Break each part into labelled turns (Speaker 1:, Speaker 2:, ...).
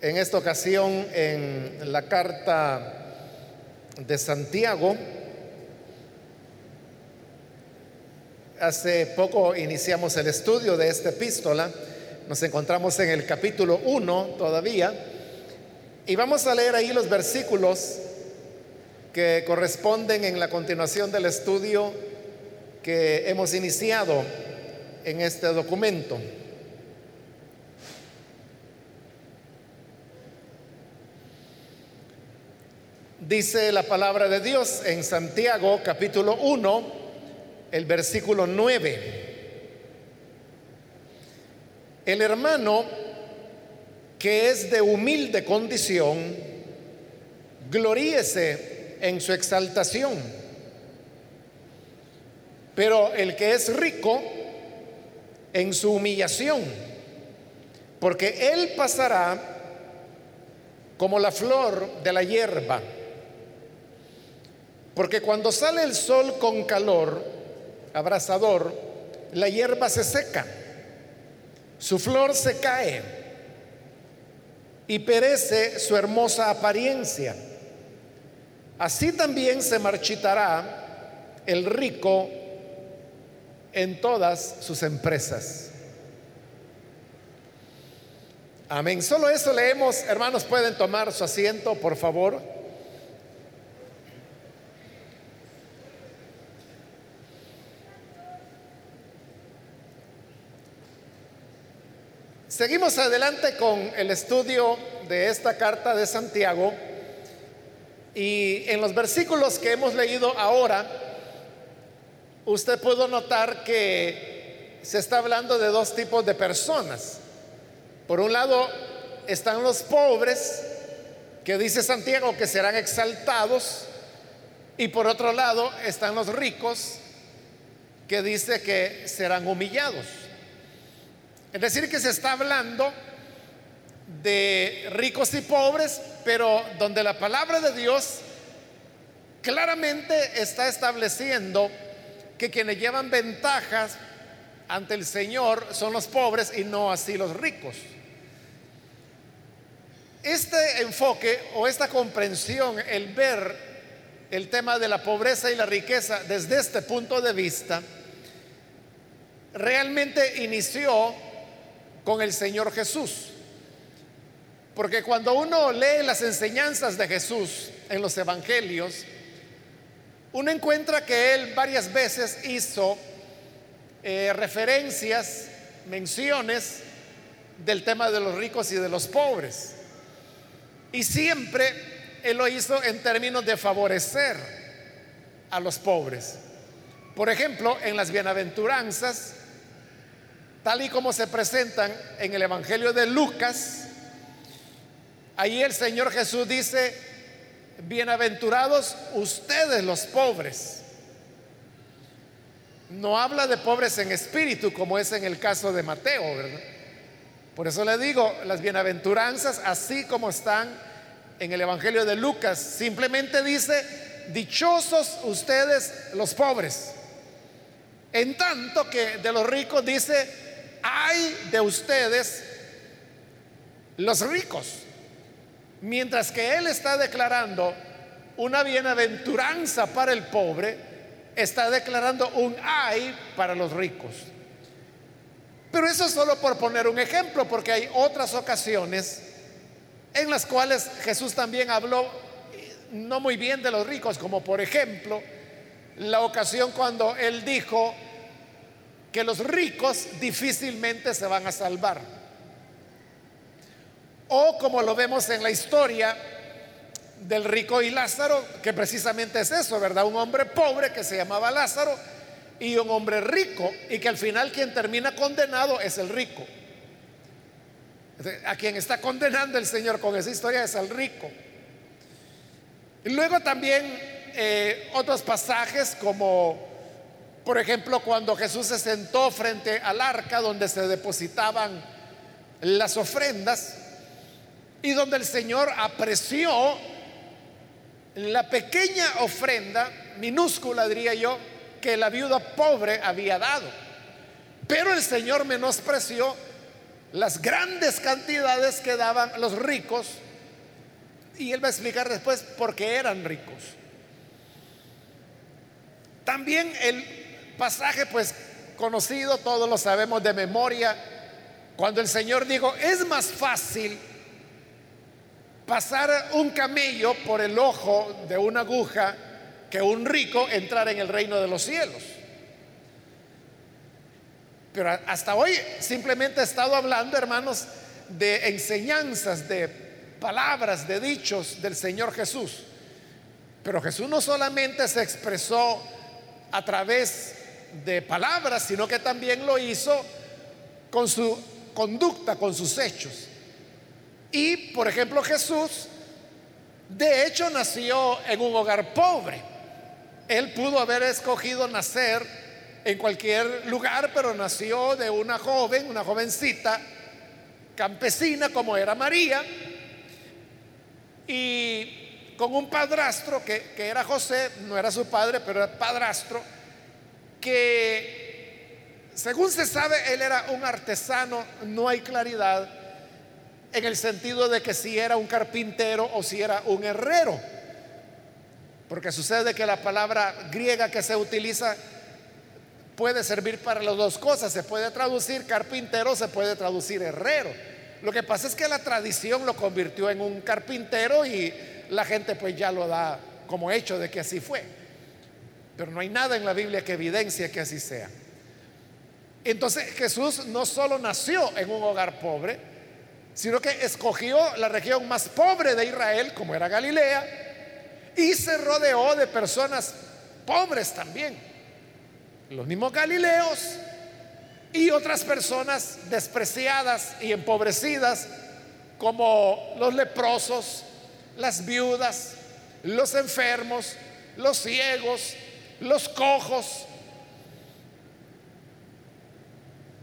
Speaker 1: en esta ocasión en la carta de Santiago. Hace poco iniciamos el estudio de esta epístola. Nos encontramos en el capítulo 1 todavía. Y vamos a leer ahí los versículos que corresponden en la continuación del estudio que hemos iniciado en este documento. Dice la palabra de Dios en Santiago capítulo 1, el versículo 9. El hermano que es de humilde condición, gloríese en su exaltación. Pero el que es rico, en su humillación, porque él pasará como la flor de la hierba. Porque cuando sale el sol con calor abrasador, la hierba se seca, su flor se cae y perece su hermosa apariencia. Así también se marchitará el rico en todas sus empresas. Amén. Solo eso leemos. Hermanos, pueden tomar su asiento, por favor. Seguimos adelante con el estudio de esta carta de Santiago y en los versículos que hemos leído ahora, usted pudo notar que se está hablando de dos tipos de personas. Por un lado están los pobres, que dice Santiago que serán exaltados, y por otro lado están los ricos, que dice que serán humillados. Es decir, que se está hablando de ricos y pobres, pero donde la palabra de Dios claramente está estableciendo que quienes llevan ventajas ante el Señor son los pobres y no así los ricos. Este enfoque o esta comprensión, el ver el tema de la pobreza y la riqueza desde este punto de vista, realmente inició con el Señor Jesús. Porque cuando uno lee las enseñanzas de Jesús en los evangelios, uno encuentra que Él varias veces hizo eh, referencias, menciones del tema de los ricos y de los pobres. Y siempre Él lo hizo en términos de favorecer a los pobres. Por ejemplo, en las bienaventuranzas, tal y como se presentan en el Evangelio de Lucas, ahí el Señor Jesús dice, bienaventurados ustedes los pobres. No habla de pobres en espíritu como es en el caso de Mateo, ¿verdad? Por eso le digo, las bienaventuranzas, así como están en el Evangelio de Lucas, simplemente dice, dichosos ustedes los pobres. En tanto que de los ricos dice, hay de ustedes los ricos. Mientras que Él está declarando una bienaventuranza para el pobre, está declarando un ay para los ricos. Pero eso es solo por poner un ejemplo, porque hay otras ocasiones en las cuales Jesús también habló no muy bien de los ricos, como por ejemplo la ocasión cuando Él dijo, que los ricos difícilmente se van a salvar. O como lo vemos en la historia del rico y Lázaro, que precisamente es eso, ¿verdad? Un hombre pobre que se llamaba Lázaro y un hombre rico y que al final quien termina condenado es el rico. A quien está condenando el Señor con esa historia es al rico. Y luego también eh, otros pasajes como por ejemplo, cuando Jesús se sentó frente al arca donde se depositaban las ofrendas y donde el Señor apreció la pequeña ofrenda, minúscula diría yo, que la viuda pobre había dado. Pero el Señor menospreció las grandes cantidades que daban los ricos. Y él va a explicar después por qué eran ricos. También el pasaje, pues conocido, todos lo sabemos de memoria, cuando el Señor dijo, es más fácil pasar un camello por el ojo de una aguja que un rico entrar en el reino de los cielos. Pero hasta hoy simplemente he estado hablando, hermanos, de enseñanzas, de palabras, de dichos del Señor Jesús. Pero Jesús no solamente se expresó a través de palabras, sino que también lo hizo con su conducta, con sus hechos. Y, por ejemplo, Jesús, de hecho, nació en un hogar pobre. Él pudo haber escogido nacer en cualquier lugar, pero nació de una joven, una jovencita campesina como era María, y con un padrastro que, que era José, no era su padre, pero era padrastro, que según se sabe, él era un artesano, no hay claridad en el sentido de que si era un carpintero o si era un herrero. Porque sucede que la palabra griega que se utiliza puede servir para las dos cosas. Se puede traducir carpintero, se puede traducir herrero. Lo que pasa es que la tradición lo convirtió en un carpintero y la gente pues ya lo da como hecho de que así fue. Pero no hay nada en la Biblia que evidencie que así sea. Entonces Jesús no solo nació en un hogar pobre, sino que escogió la región más pobre de Israel, como era Galilea, y se rodeó de personas pobres también. Los mismos Galileos y otras personas despreciadas y empobrecidas, como los leprosos, las viudas, los enfermos, los ciegos, los cojos.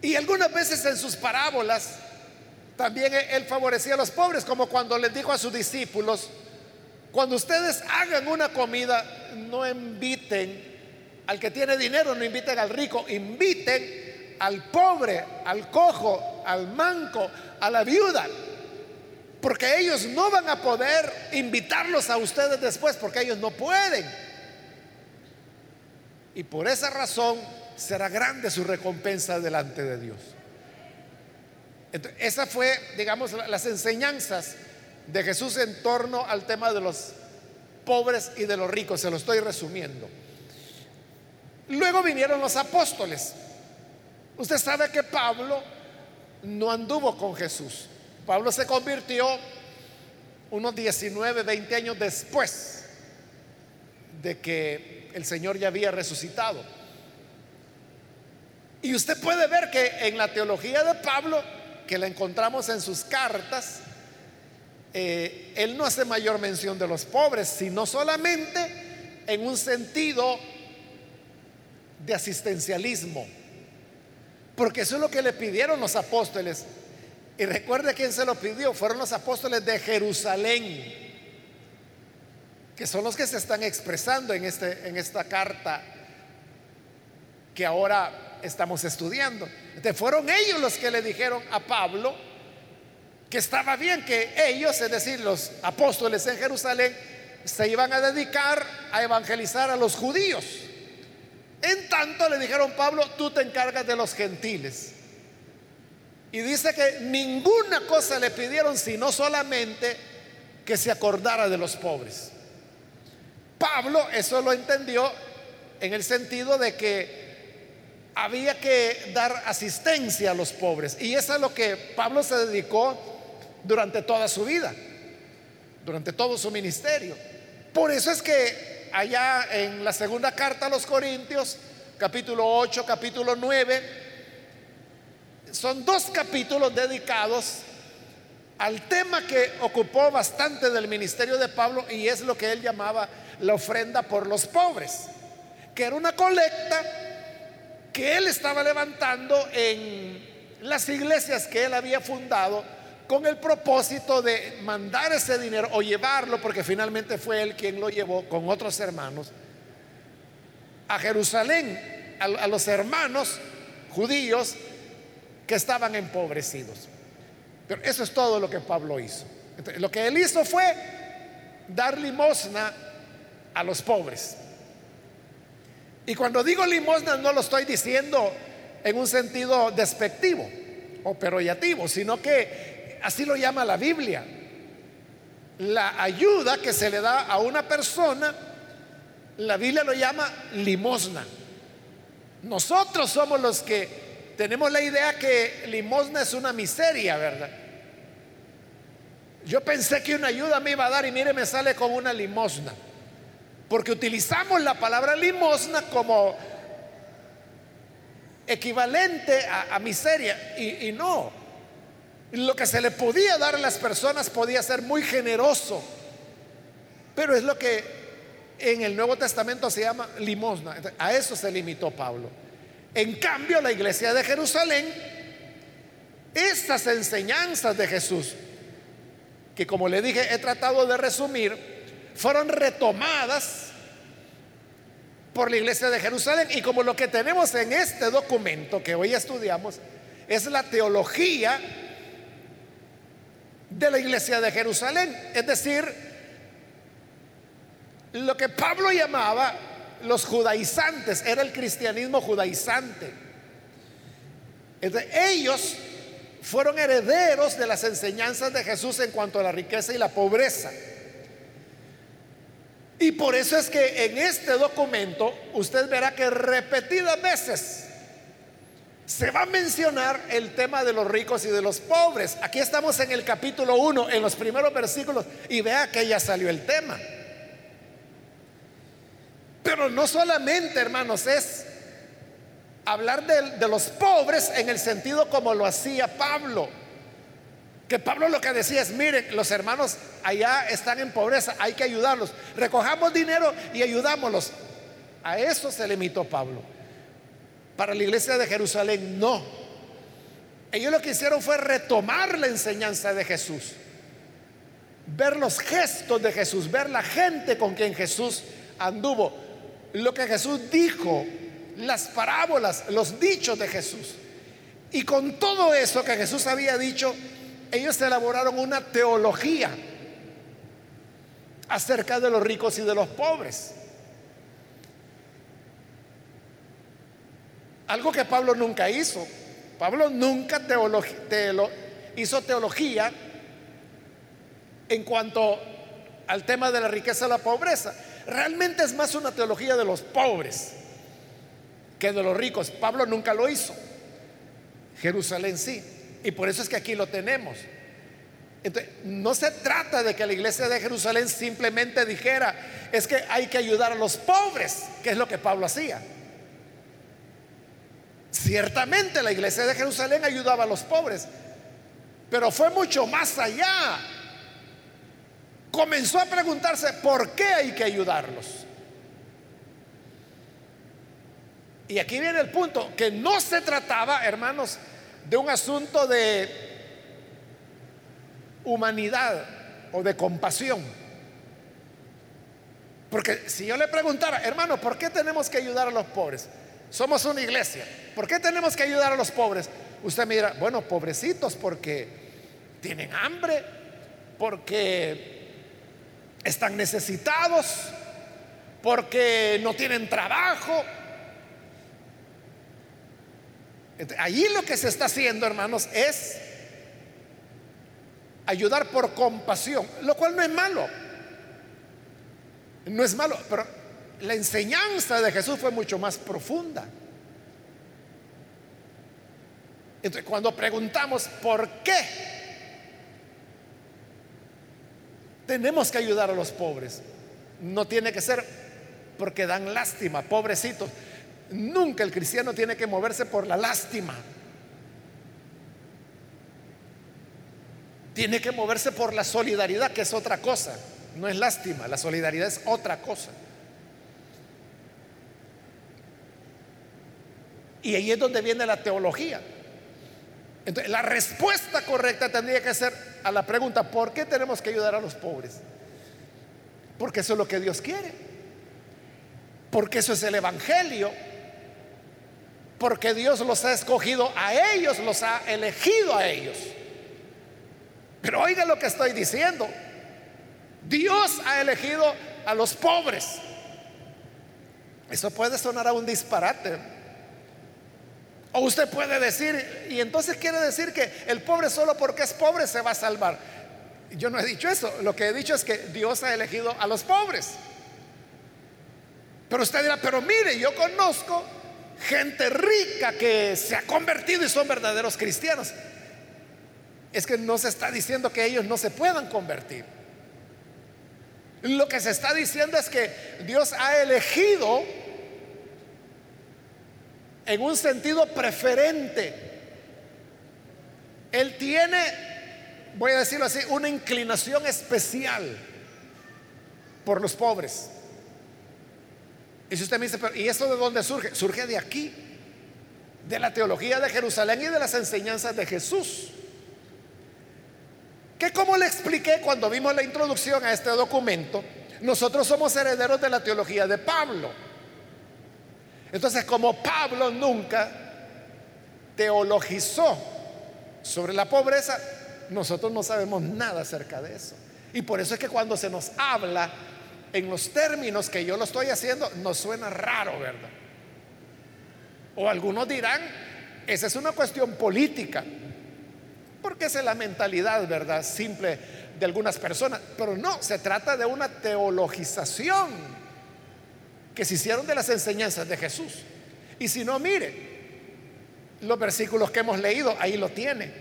Speaker 1: Y algunas veces en sus parábolas también él favorecía a los pobres, como cuando les dijo a sus discípulos, cuando ustedes hagan una comida, no inviten al que tiene dinero, no inviten al rico, inviten al pobre, al cojo, al manco, a la viuda. Porque ellos no van a poder invitarlos a ustedes después, porque ellos no pueden. Y por esa razón será grande su recompensa delante de Dios. Esa fue, digamos, las enseñanzas de Jesús en torno al tema de los pobres y de los ricos. Se lo estoy resumiendo. Luego vinieron los apóstoles. Usted sabe que Pablo no anduvo con Jesús. Pablo se convirtió unos 19, 20 años después de que el Señor ya había resucitado. Y usted puede ver que en la teología de Pablo, que la encontramos en sus cartas, eh, él no hace mayor mención de los pobres, sino solamente en un sentido de asistencialismo. Porque eso es lo que le pidieron los apóstoles. Y recuerde quién se lo pidió, fueron los apóstoles de Jerusalén que son los que se están expresando en, este, en esta carta que ahora estamos estudiando. Entonces fueron ellos los que le dijeron a Pablo que estaba bien que ellos, es decir, los apóstoles en Jerusalén, se iban a dedicar a evangelizar a los judíos. En tanto le dijeron, Pablo, tú te encargas de los gentiles. Y dice que ninguna cosa le pidieron, sino solamente que se acordara de los pobres. Pablo eso lo entendió en el sentido de que había que dar asistencia a los pobres. Y eso es lo que Pablo se dedicó durante toda su vida, durante todo su ministerio. Por eso es que allá en la segunda carta a los Corintios, capítulo 8, capítulo 9, son dos capítulos dedicados al tema que ocupó bastante del ministerio de Pablo y es lo que él llamaba la ofrenda por los pobres, que era una colecta que él estaba levantando en las iglesias que él había fundado con el propósito de mandar ese dinero o llevarlo, porque finalmente fue él quien lo llevó con otros hermanos a Jerusalén, a, los hermanos judíos que estaban empobrecidos. Pero eso es todo lo que Pablo hizo. lo que él hizo fue dar limosna a los pobres. Y cuando digo limosna no lo estoy diciendo en un sentido despectivo o peroyativo, sino que así lo llama la Biblia. La ayuda que se le da a una persona, la Biblia lo llama limosna. Nosotros somos los que tenemos la idea que limosna es una miseria, ¿verdad? Yo pensé que una ayuda me iba a dar y mire, me sale con una limosna. Porque utilizamos la palabra limosna como equivalente a, miseria. Y, y no. Lo que se le podía dar a las personas podía ser muy generoso. Pero es lo que en el Nuevo Testamento se llama limosna. A eso se limitó Pablo. En cambio, la iglesia de Jerusalén, estas enseñanzas de Jesús, que como le dije he tratado de resumir, fueron retomadas por la iglesia de Jerusalén. Y como lo que tenemos en este documento que hoy estudiamos es la teología de la iglesia de Jerusalén, es decir, lo que Pablo llamaba los judaizantes, era el cristianismo judaizante. ellos fueron herederos de las enseñanzas de Jesús en cuanto a la riqueza y la pobreza. Y por eso es que en este documento usted verá que repetidas veces se va a mencionar el tema de los ricos y de los pobres. Aquí estamos en el capítulo 1, en los primeros versículos, y vea que ya salió el tema. Pero no solamente, hermanos, es hablar de, los pobres en el sentido como lo hacía Pablo. Que Pablo lo que decía es, miren, los hermanos allá están en pobreza, hay que ayudarlos. Recojamos dinero y ayudámoslos. A eso se limitó Pablo. Para la iglesia de Jerusalén, no. Ellos lo que hicieron fue retomar la enseñanza de Jesús. Ver los gestos de Jesús, ver la gente con quien Jesús anduvo lo que Jesús dijo, las parábolas, los dichos de Jesús. Y con todo eso que Jesús había dicho, ellos elaboraron una teología acerca de los ricos y de los pobres. Algo que Pablo nunca hizo. Pablo nunca hizo teología en cuanto al tema de la riqueza y la pobreza. Realmente es más una teología de los pobres que de los ricos. Pablo nunca lo hizo. Jerusalén sí. Y por eso es que aquí lo tenemos. Entonces, no se trata de que la iglesia de Jerusalén simplemente dijera, es que hay que ayudar a los pobres, que es lo que Pablo hacía. Ciertamente la iglesia de Jerusalén ayudaba a los pobres, pero fue mucho más allá comenzó a preguntarse por qué hay que ayudarlos. Y aquí viene el punto, que no se trataba, hermanos, de un asunto de humanidad o de compasión. Porque si yo le preguntara, hermano, ¿por qué tenemos que ayudar a los pobres? Somos una iglesia. ¿Por qué tenemos que ayudar a los pobres? Usted me dirá, bueno, pobrecitos porque tienen hambre, porque están necesitados, porque no tienen trabajo. Allí lo que se está haciendo, hermanos, es ayudar por compasión, lo cual no es malo. No es malo, pero la enseñanza de Jesús fue mucho más profunda. Entonces, cuando preguntamos por qué Tenemos que ayudar a los pobres. No tiene que ser porque dan lástima, pobrecitos. Nunca el cristiano tiene que moverse por la lástima. Tiene que moverse por la solidaridad, que es otra cosa. No es lástima, la solidaridad es otra cosa. Y ahí es donde viene la teología. Entonces, la respuesta correcta tendría que ser a la pregunta, ¿por qué tenemos que ayudar a los pobres? Porque eso es lo que Dios quiere. Porque eso es el Evangelio. Porque Dios los ha escogido a ellos, los ha elegido a ellos. Pero oiga lo que estoy diciendo. Dios ha elegido a los pobres. Eso puede sonar a un disparate. O usted puede decir, y entonces quiere decir que el pobre solo porque es pobre se va a salvar. Yo no he dicho eso. Lo que he dicho es que Dios ha elegido a los pobres. Pero usted dirá, pero mire, yo conozco gente rica que se ha convertido y son verdaderos cristianos. Es que no se está diciendo que ellos no se puedan convertir. Lo que se está diciendo es que Dios ha elegido en un sentido preferente. Él tiene, voy a decirlo así, una inclinación especial por los pobres. Y si usted me dice, ¿y eso de dónde surge? Surge de aquí, de la teología de Jerusalén y de las enseñanzas de Jesús. Que como le expliqué cuando vimos la introducción a este documento, nosotros somos herederos de la teología de Pablo. Entonces, como Pablo nunca teologizó sobre la pobreza, nosotros no sabemos nada acerca de eso. Y por eso es que cuando se nos habla en los términos que yo lo estoy haciendo, nos suena raro, ¿verdad? O algunos dirán, esa es una cuestión política, porque esa es la mentalidad, ¿verdad? Simple de algunas personas. Pero no, se trata de una teologización que se hicieron de las enseñanzas de Jesús. Y si no, mire, los versículos que hemos leído, ahí lo tiene.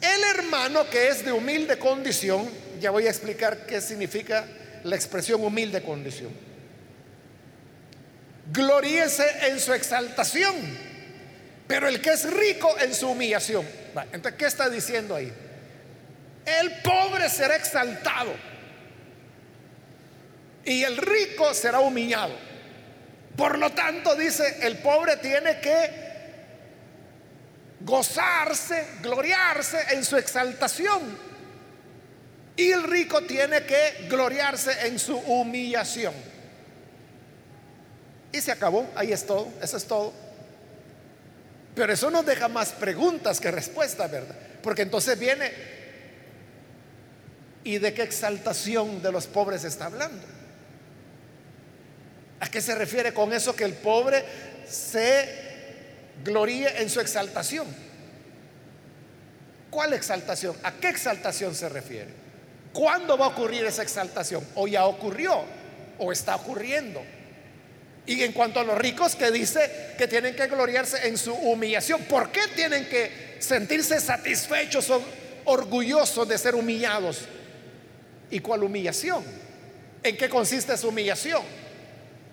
Speaker 1: El hermano que es de humilde condición, ya voy a explicar qué significa la expresión humilde condición. Gloríese en su exaltación, pero el que es rico en su humillación. Entonces, ¿qué está diciendo ahí? El pobre será exaltado y el rico será humillado. Por lo tanto, dice, el pobre tiene que gozarse, gloriarse en su exaltación. Y el rico tiene que gloriarse en su humillación. Y se acabó, ahí es todo, eso es todo. Pero eso nos deja más preguntas que respuestas, ¿verdad? Porque entonces viene, ¿y de qué exaltación de los pobres está hablando? ¿A qué se refiere con eso que el pobre se gloríe en su exaltación? ¿Cuál exaltación? ¿A qué exaltación se refiere? ¿Cuándo va a ocurrir esa exaltación? ¿O ya ocurrió? ¿O está ocurriendo? Y en cuanto a los ricos que dice que tienen que gloriarse en su humillación, ¿por qué tienen que sentirse satisfechos o orgullosos de ser humillados? ¿Y cuál humillación? ¿En qué consiste su humillación?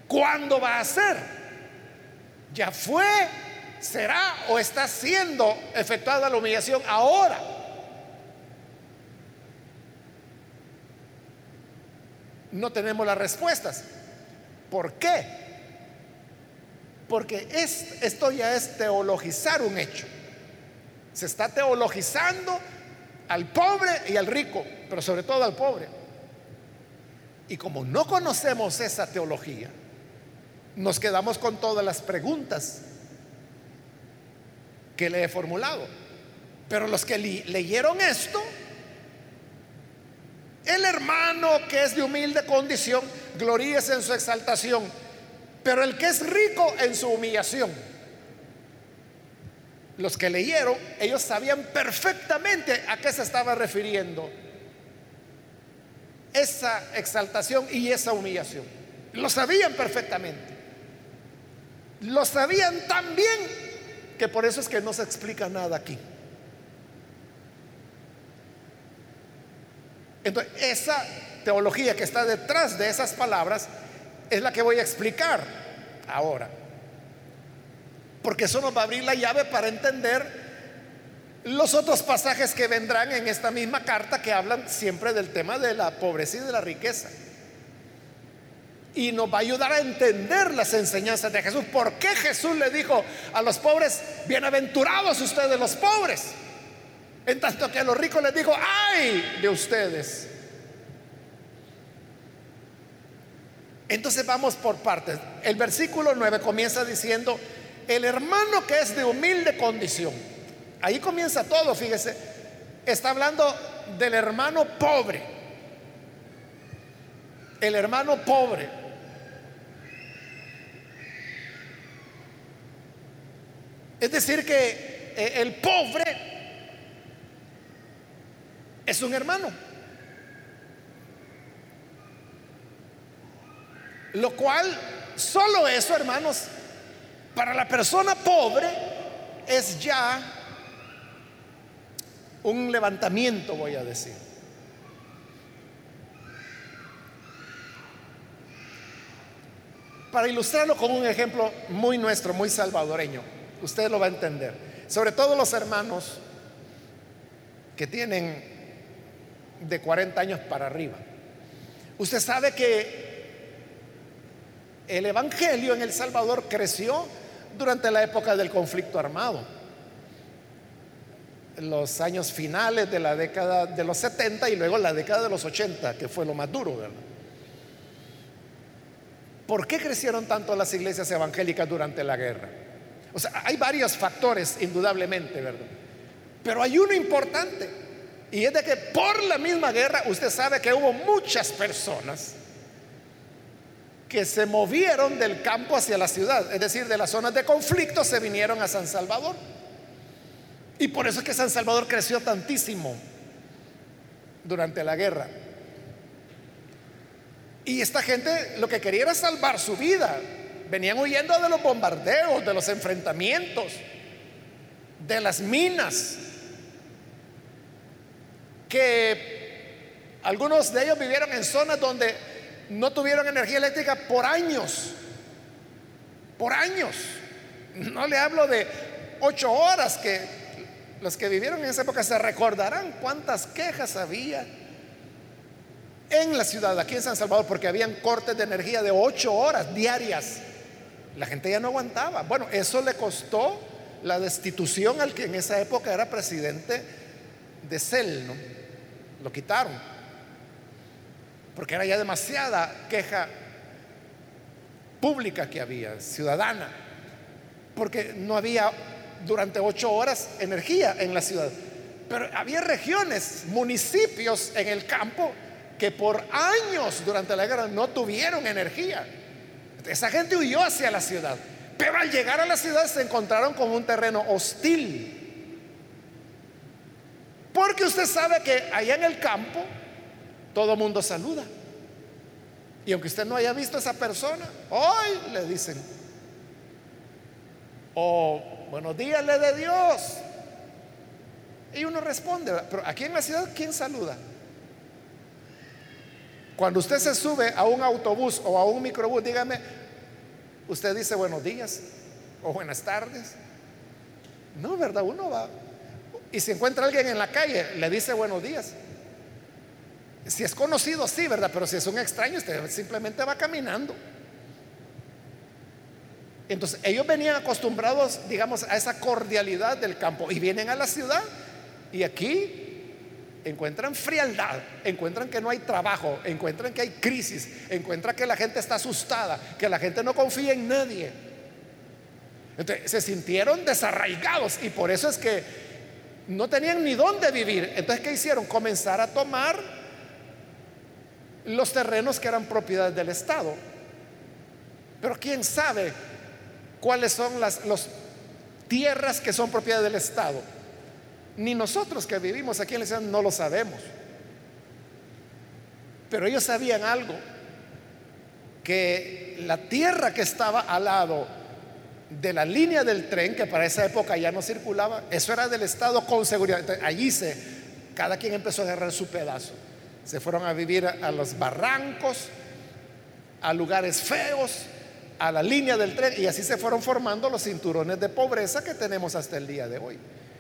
Speaker 1: ¿Cuándo va a ser? ¿Ya fue? ¿Será o está siendo efectuada la humillación ahora? No tenemos las respuestas. ¿Por qué? Porque esto ya es teologizar un hecho. Se está teologizando al pobre y al rico, pero sobre todo al pobre. Y como no conocemos esa teología, nos quedamos con todas las preguntas que le he formulado. Pero los que leyeron esto, el hermano que es de humilde condición, gloríese en su exaltación, pero el que es rico en su humillación. Los que leyeron, ellos sabían perfectamente a qué se estaba refiriendo esa exaltación y esa humillación. Lo sabían perfectamente. Lo sabían tan bien que por eso es que no se explica nada aquí. Entonces, esa teología que está detrás de esas palabras es la que voy a explicar ahora. Porque eso nos va a abrir la llave para entender los otros pasajes que vendrán en esta misma carta que hablan siempre del tema de la pobreza y de la riqueza y nos va a ayudar a entender las enseñanzas de Jesús. ¿Por qué Jesús le dijo a los pobres, bienaventurados ustedes los pobres? En tanto que a los ricos les dijo, ay de ustedes. Entonces vamos por partes. El versículo 9 comienza diciendo, el hermano que es de humilde condición. Ahí comienza todo, fíjese. está hablando del hermano pobre. El hermano pobre. Es decir, que eh, el pobre es un hermano. Lo cual, solo eso, hermanos, para la persona pobre es ya un levantamiento, voy a decir. Para ilustrarlo con un ejemplo muy nuestro, muy salvadoreño, usted lo va a entender. Sobre todo los hermanos que tienen de 40 años para arriba. Usted sabe que el Evangelio en El Salvador creció durante la época del conflicto armado. Los años finales de la década de los 70 y luego la década de los 80, que fue lo más duro, ¿verdad? ¿Por qué crecieron tanto las iglesias evangélicas durante la guerra? O sea, hay varios factores, indudablemente, ¿verdad? Pero hay uno importante, y es de que por la misma guerra usted sabe que hubo muchas personas que se movieron del campo hacia la ciudad, es decir, de las zonas de conflicto se vinieron a San Salvador. Y por eso es que San Salvador creció tantísimo durante la guerra. Y esta gente lo que quería era salvar su vida. Venían huyendo de los bombardeos, de los enfrentamientos, de las minas, que algunos de ellos vivieron en zonas donde no tuvieron energía eléctrica por años. Por años. No le hablo de ocho horas que los que vivieron en esa época se recordarán cuántas quejas había en la ciudad, aquí en San Salvador, porque habían cortes de energía de ocho horas diarias. La gente ya no aguantaba. Bueno, eso le costó la destitución al que en esa época era presidente de CEL, ¿no? Lo quitaron porque era ya demasiada queja pública que había, ciudadana, porque no había durante ocho horas energía en la ciudad. Pero había regiones, municipios en el campo que por años durante la guerra no tuvieron energía. Esa gente huyó hacia la ciudad. Pero al llegar a la ciudad se encontraron con un terreno hostil. Porque usted sabe que allá en el campo todo mundo saluda. Y aunque usted no haya visto a esa persona, hoy le dicen, o buenos días le de Dios. Y uno responde, pero aquí en la ciudad, ¿quién saluda? Cuando usted se sube a un autobús o a un microbús, dígame, usted dice buenos días o buenas tardes. No, ¿verdad? Uno va. Y si encuentra a alguien en la calle, le dice buenos días. Si es conocido, sí, ¿verdad? Pero si es un extraño, usted simplemente va caminando. Entonces, ellos venían acostumbrados, digamos, a esa cordialidad del campo y vienen a la ciudad y aquí encuentran frialdad, encuentran que no hay trabajo, encuentran que hay crisis, encuentran que la gente está asustada, que la gente no confía en nadie. Entonces, se sintieron desarraigados y por eso es que no tenían ni dónde vivir. Entonces, ¿qué hicieron? Comenzar a tomar los terrenos que eran propiedad del Estado. Pero quién sabe cuáles son las tierras que son propiedad del Estado. Ni nosotros que vivimos aquí en la ciudad no lo sabemos. Pero ellos sabían algo, que la tierra que estaba al lado de la línea del tren, que para esa época ya no circulaba, eso era del Estado con seguridad. allí se, cada quien empezó a agarrar su pedazo se fueron a vivir a los barrancos, a lugares feos, a la línea del tren, y así se fueron formando los cinturones de pobreza que tenemos hasta el día de hoy.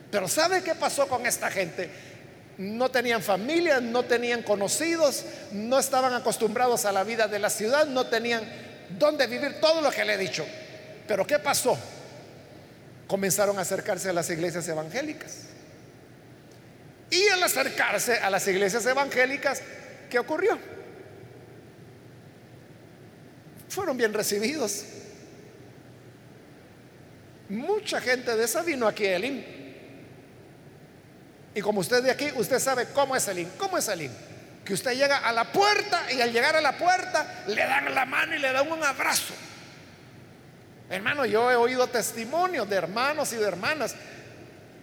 Speaker 1: Pero ¿sabe qué pasó con esta gente? No tenían familia, no tenían conocidos, no estaban acostumbrados a la vida de la ciudad, no tenían dónde vivir, todo lo que le he dicho. Pero ¿qué pasó? Comenzaron a acercarse a las iglesias evangélicas. Y al acercarse a las iglesias evangélicas, ¿qué ocurrió? Fueron bien recibidos. Mucha gente de esa vino aquí a Elim. Y como usted de aquí, usted sabe cómo es el IN. ¿Cómo es el IN? Que usted llega a la puerta y al llegar a la puerta le dan la mano y le dan un abrazo. Hermano, yo he oído testimonios de hermanos y de hermanas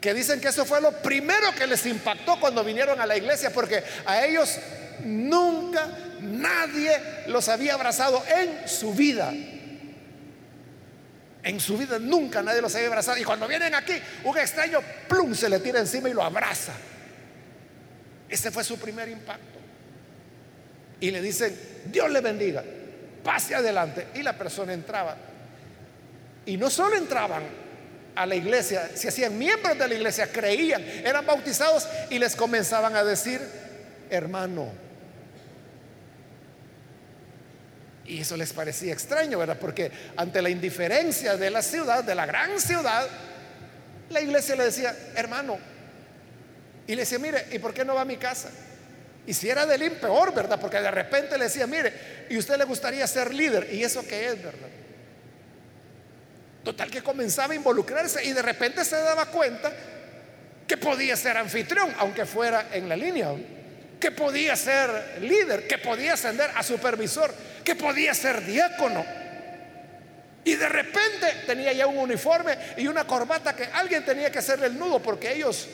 Speaker 1: que dicen que eso fue lo primero que les impactó cuando vinieron a la iglesia, porque a ellos nunca nadie los había abrazado en su vida. En su vida nunca nadie los había abrazado. Y cuando vienen aquí, un extraño, plum, se le tira encima y lo abraza. Ese fue su primer impacto. Y le dicen, Dios le bendiga, pase adelante. Y la persona entraba. Y no solo entraban a la iglesia, se hacían miembros de la iglesia, creían, eran bautizados y les comenzaban a decir, hermano. Y eso les parecía extraño, ¿verdad? Porque ante la indiferencia de la ciudad, de la gran ciudad, la iglesia le decía, hermano. Y le decía, mire, ¿y por qué no va a mi casa? Y si era del peor, ¿verdad? Porque de repente le decía, mire, ¿y usted le gustaría ser líder? ¿Y eso qué es, verdad? Total que comenzaba a involucrarse y de repente se daba cuenta que podía ser anfitrión, aunque fuera en la línea, que podía ser líder, que podía ascender a supervisor, que podía ser diácono. Y de repente tenía ya un uniforme y una corbata que alguien tenía que hacerle el nudo porque ellos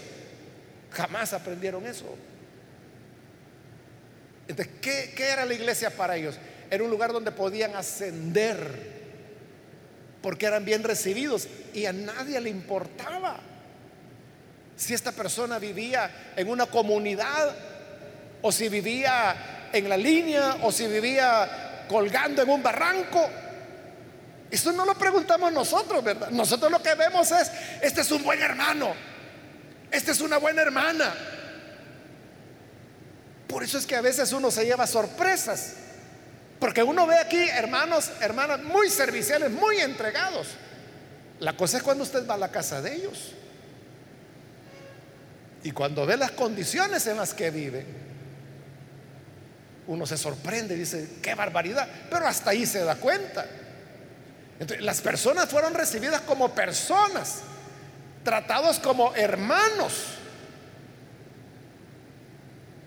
Speaker 1: jamás aprendieron eso. Entonces, ¿qué, ¿qué, era la iglesia para ellos? Era un lugar donde podían ascender porque eran bien recibidos y a nadie le importaba si esta persona vivía en una comunidad o si vivía en la línea o si vivía colgando en un barranco. Eso no lo preguntamos nosotros, ¿verdad? Nosotros lo que vemos es, este es un buen hermano, esta es una buena hermana. Por eso es que a veces uno se lleva sorpresas. Porque uno ve aquí hermanos, hermanas muy serviciales, muy entregados. La cosa es cuando usted va a la casa de ellos. Y cuando ve las condiciones en las que vive, uno se sorprende y dice, qué barbaridad. Pero hasta ahí se da cuenta. Entonces, las personas fueron recibidas como personas, tratados como hermanos,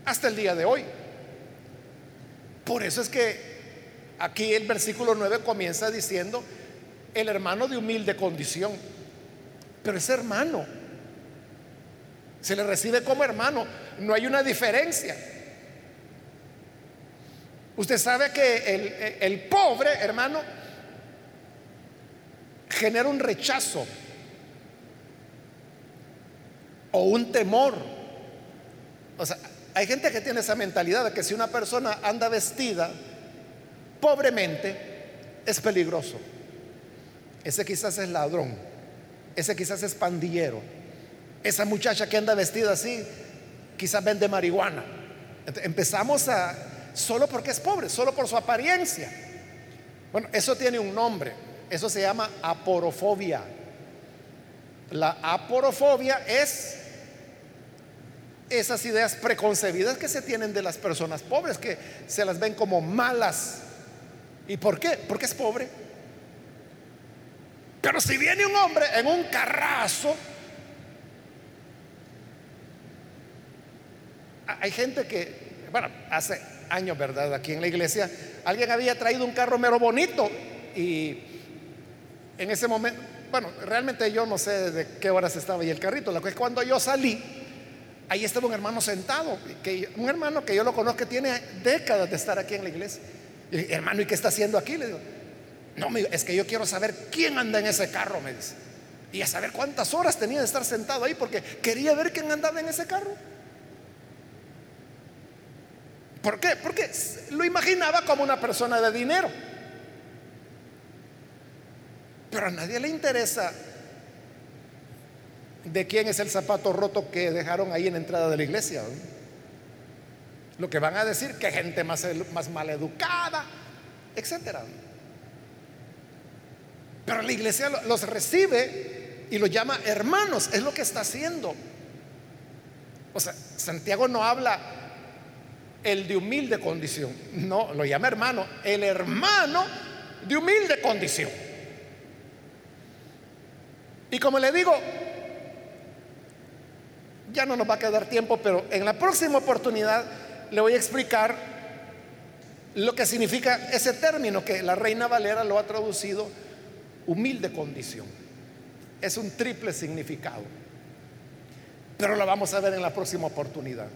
Speaker 1: hasta el día de hoy. Por eso es que Aquí el versículo 9 comienza diciendo, el hermano de humilde condición. Pero es hermano. Se le recibe como hermano. No hay una diferencia. Usted sabe que el, pobre hermano genera un rechazo o un temor. O sea, hay gente que tiene esa mentalidad de que si una persona anda vestida pobremente, es peligroso. Ese quizás es ladrón, ese quizás es pandillero, esa muchacha que anda vestida así, quizás vende marihuana. empezamos a, solo porque es pobre, solo por su apariencia. Bueno, eso tiene un nombre, eso se llama aporofobia. La aporofobia es esas ideas preconcebidas que se tienen de las personas pobres, que se las ven como malas, ¿Y por qué? Porque es pobre. Pero si viene un hombre en un carrazo, hay gente que, bueno, hace años, ¿verdad? Aquí en la iglesia, alguien había traído un carro mero bonito y en ese momento, bueno, realmente yo no sé de qué horas estaba ahí el carrito, la es cuando yo salí, ahí estaba un hermano sentado, un hermano que yo lo conozco que tiene décadas de estar aquí en la iglesia hermano, ¿y qué está haciendo aquí? Le digo, no, es que yo quiero saber quién anda en ese carro, me dice. Y a saber cuántas horas tenía de estar sentado ahí porque quería ver quién andaba en ese carro. ¿Por qué? Porque lo imaginaba como una persona de dinero. Pero a nadie le interesa de quién es el zapato roto que dejaron ahí en la entrada de la iglesia. Lo que van a decir que gente más, más mal educada, etcétera. Pero la iglesia los recibe y los llama hermanos, es lo que está haciendo. O sea, Santiago no habla el de humilde condición, no, lo llama hermano, el hermano de humilde condición. Y como le digo, Ya no nos va a quedar tiempo, pero en la próxima oportunidad le voy a explicar lo que significa ese término que la Reina Valera lo ha traducido humilde condición. Es un triple significado. Pero lo vamos a ver en la próxima oportunidad.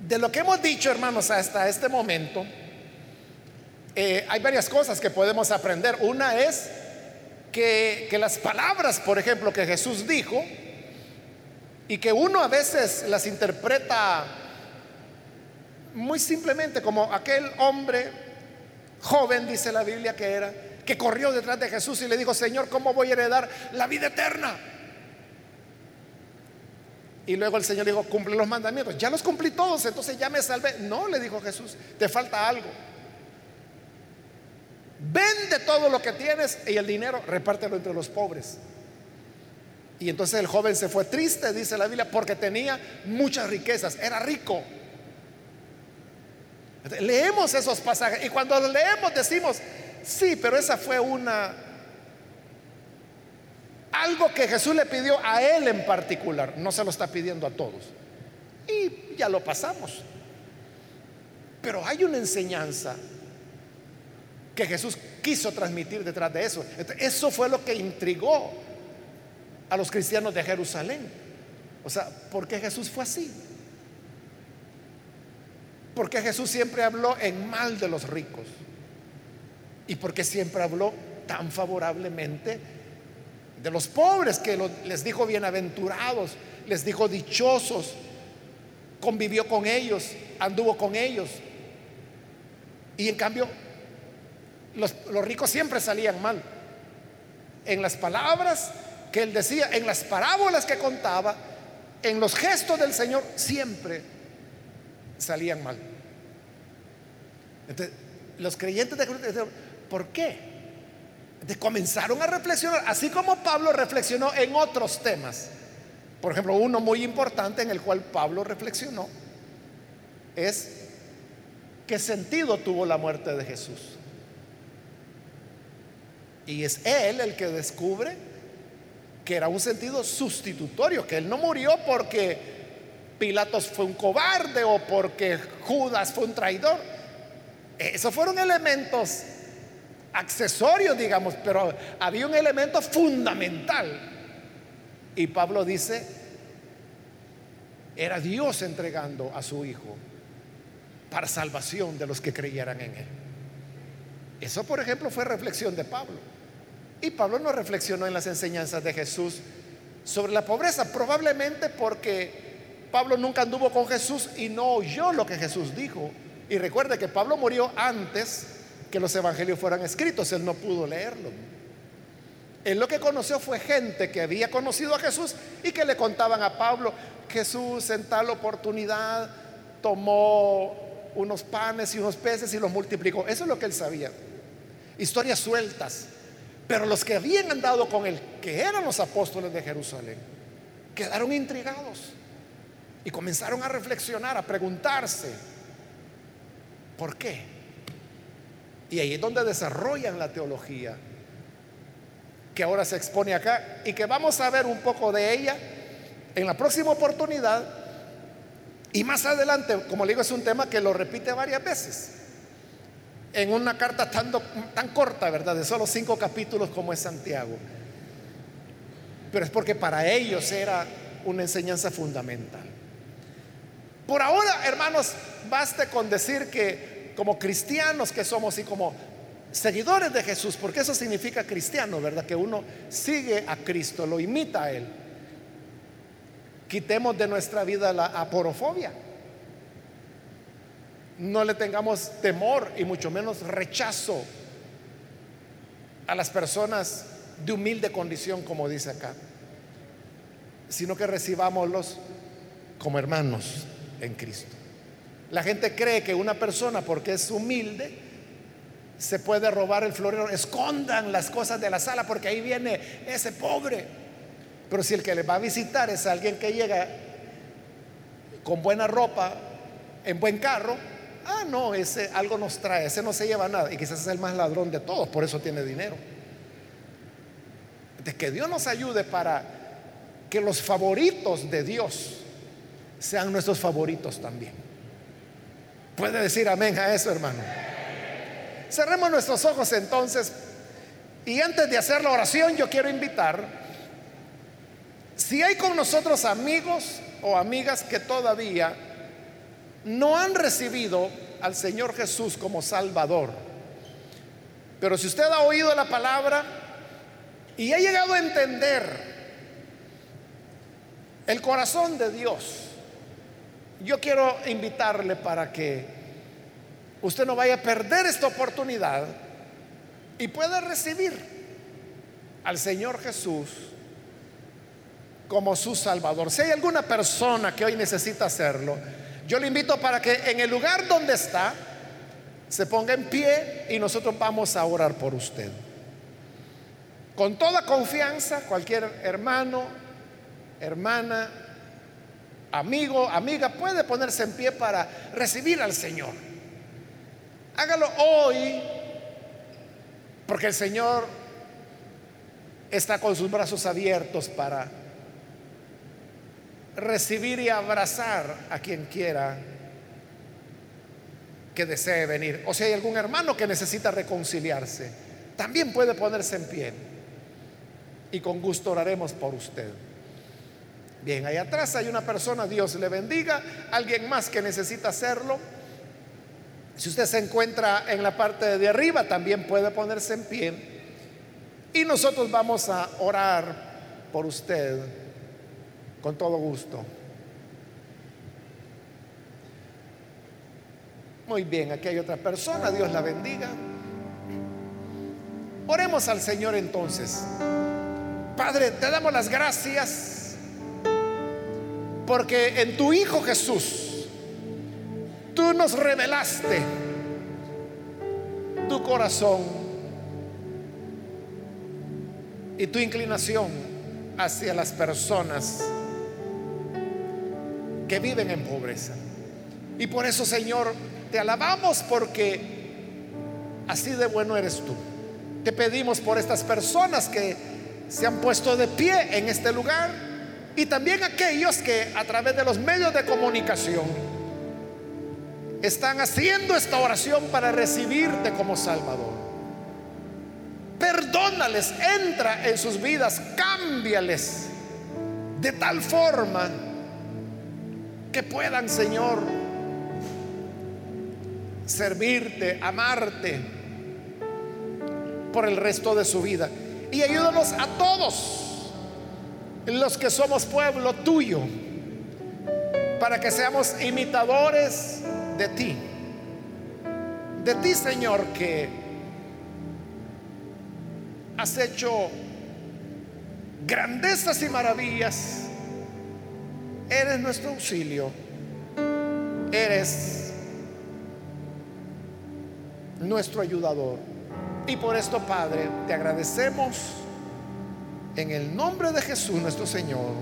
Speaker 1: De lo que hemos dicho, hermanos, hasta este momento, eh, hay varias cosas que podemos aprender. Una es que, que las palabras, por ejemplo, que Jesús dijo, y que uno a veces las interpreta muy simplemente como aquel hombre joven, dice la Biblia que era, que corrió detrás de Jesús y le dijo, Señor, ¿cómo voy a heredar la vida eterna? Y luego el Señor dijo, cumple los mandamientos. Ya los cumplí todos, entonces ya me salvé. No, le dijo Jesús, te falta algo. Vende todo lo que tienes y el dinero repártelo entre los pobres. Y entonces el joven se fue triste, dice la Biblia, porque tenía muchas riquezas, era rico. Leemos esos pasajes y cuando los leemos decimos, sí, pero esa fue una algo que Jesús le pidió a él en particular, no se lo está pidiendo a todos. Y ya lo pasamos. Pero hay una enseñanza que Jesús quiso transmitir detrás de eso. Eso fue lo que intrigó a los cristianos de Jerusalén. O sea, ¿por qué Jesús fue así? Porque Jesús siempre habló en mal de los ricos. Y porque siempre habló tan favorablemente de los pobres, que les dijo bienaventurados, les dijo dichosos, convivió con ellos, anduvo con ellos. Y en cambio, los ricos siempre salían mal. En las palabras que él decía, en las parábolas que contaba, en los gestos del Señor, siempre salían mal. Entonces, los creyentes de ¿por qué? comenzaron a reflexionar, así como Pablo reflexionó en otros temas. Por ejemplo, uno muy importante en el cual Pablo reflexionó es qué sentido tuvo la muerte de Jesús. Y es él el que descubre que era un sentido sustitutorio, que él no murió porque Pilatos fue un cobarde o porque Judas fue un traidor. Esos fueron elementos accesorios, digamos, pero había un elemento fundamental. Y Pablo dice, era Dios entregando a su Hijo para salvación de los que creyeran en Él. Eso, por ejemplo, fue reflexión de Pablo. Y Pablo no reflexionó en las enseñanzas de Jesús sobre la pobreza, probablemente porque Pablo nunca anduvo con Jesús y no oyó lo que Jesús dijo. Y recuerde que Pablo murió antes que los evangelios fueran escritos, él no pudo leerlo. Él lo que conoció fue gente que había conocido a Jesús y que le contaban a Pablo, Jesús en tal oportunidad tomó unos panes y unos peces y los multiplicó. Eso es lo que él sabía. Historias sueltas. Pero los que habían andado con él, que eran los apóstoles de Jerusalén, quedaron intrigados y comenzaron a reflexionar, a preguntarse, ¿por qué? Y ahí es donde desarrollan la teología, que ahora se expone acá y que vamos a ver un poco de ella en la próxima oportunidad. Y más adelante, como le digo, es un tema que lo repite varias veces. En una carta tan, corta, ¿verdad? De solo cinco capítulos como es Santiago. Pero es porque para ellos era una enseñanza fundamental. Por ahora, hermanos, baste con decir que como cristianos que somos y como seguidores de Jesús, porque eso significa cristiano, ¿verdad? Que uno sigue a Cristo, lo imita a Él. Quitemos de nuestra vida la aporofobia. No le tengamos temor y mucho menos rechazo a las personas de humilde condición, como dice acá, sino que recibámoslos como hermanos en Cristo. La gente cree que una persona, porque es humilde, se puede robar el florero. Escondan las cosas de la sala porque ahí viene ese pobre. Pero si el que le va a visitar es alguien que llega con buena ropa, en buen carro, ah, no, ese algo nos trae, ese no se lleva nada. Y quizás es el más ladrón de todos, por eso tiene dinero. De que Dios nos ayude para que los favoritos de Dios sean nuestros favoritos también. Puede decir amén a eso, hermano. Cerremos nuestros ojos entonces y antes de hacer la oración yo quiero invitar, si hay con nosotros amigos o amigas que todavía no han recibido al Señor Jesús como Salvador, pero si usted ha oído la palabra y ha llegado a entender el corazón de Dios, yo quiero invitarle para que usted no vaya a perder esta oportunidad y pueda recibir al Señor Jesús como su Salvador. Si hay alguna persona que hoy necesita hacerlo, yo le invito para que en el lugar donde está se ponga en pie y nosotros vamos a orar por usted. Con toda confianza, cualquier hermano, hermana, amigo, amiga, puede ponerse en pie para recibir al Señor. Hágalo hoy, porque el Señor está con sus brazos abiertos para recibir y abrazar a quien quiera que desee venir. O si hay algún hermano que necesita reconciliarse, también puede ponerse en pie. Y con gusto oraremos por usted. Bien, ahí atrás hay una persona, Dios le bendiga, alguien más que necesita hacerlo. Si usted se encuentra en la parte de arriba, también puede ponerse en pie. Y nosotros vamos a orar por usted con todo gusto. Muy bien, aquí hay otra persona, Dios la bendiga. Oremos al Señor entonces. Padre, te damos las gracias porque en tu Hijo Jesús tú nos revelaste tu corazón y tu inclinación hacia las personas que viven en pobreza. Y por eso, Señor, te alabamos porque así de bueno eres tú. Te pedimos por estas personas que se han puesto de pie en este lugar y también aquellos que a través de los medios de comunicación están haciendo esta oración para recibirte como Salvador. Perdónales, entra en sus vidas, cámbiales de tal forma que puedan, Señor, servirte, amarte por el resto de su vida. Y ayúdanos a todos los que somos pueblo tuyo, para que seamos imitadores de ti. De ti, Señor, que has hecho grandezas y maravillas Eres nuestro auxilio. Eres nuestro ayudador. Y por esto, Padre, te agradecemos en el nombre de Jesús nuestro Señor.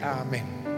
Speaker 1: Amén.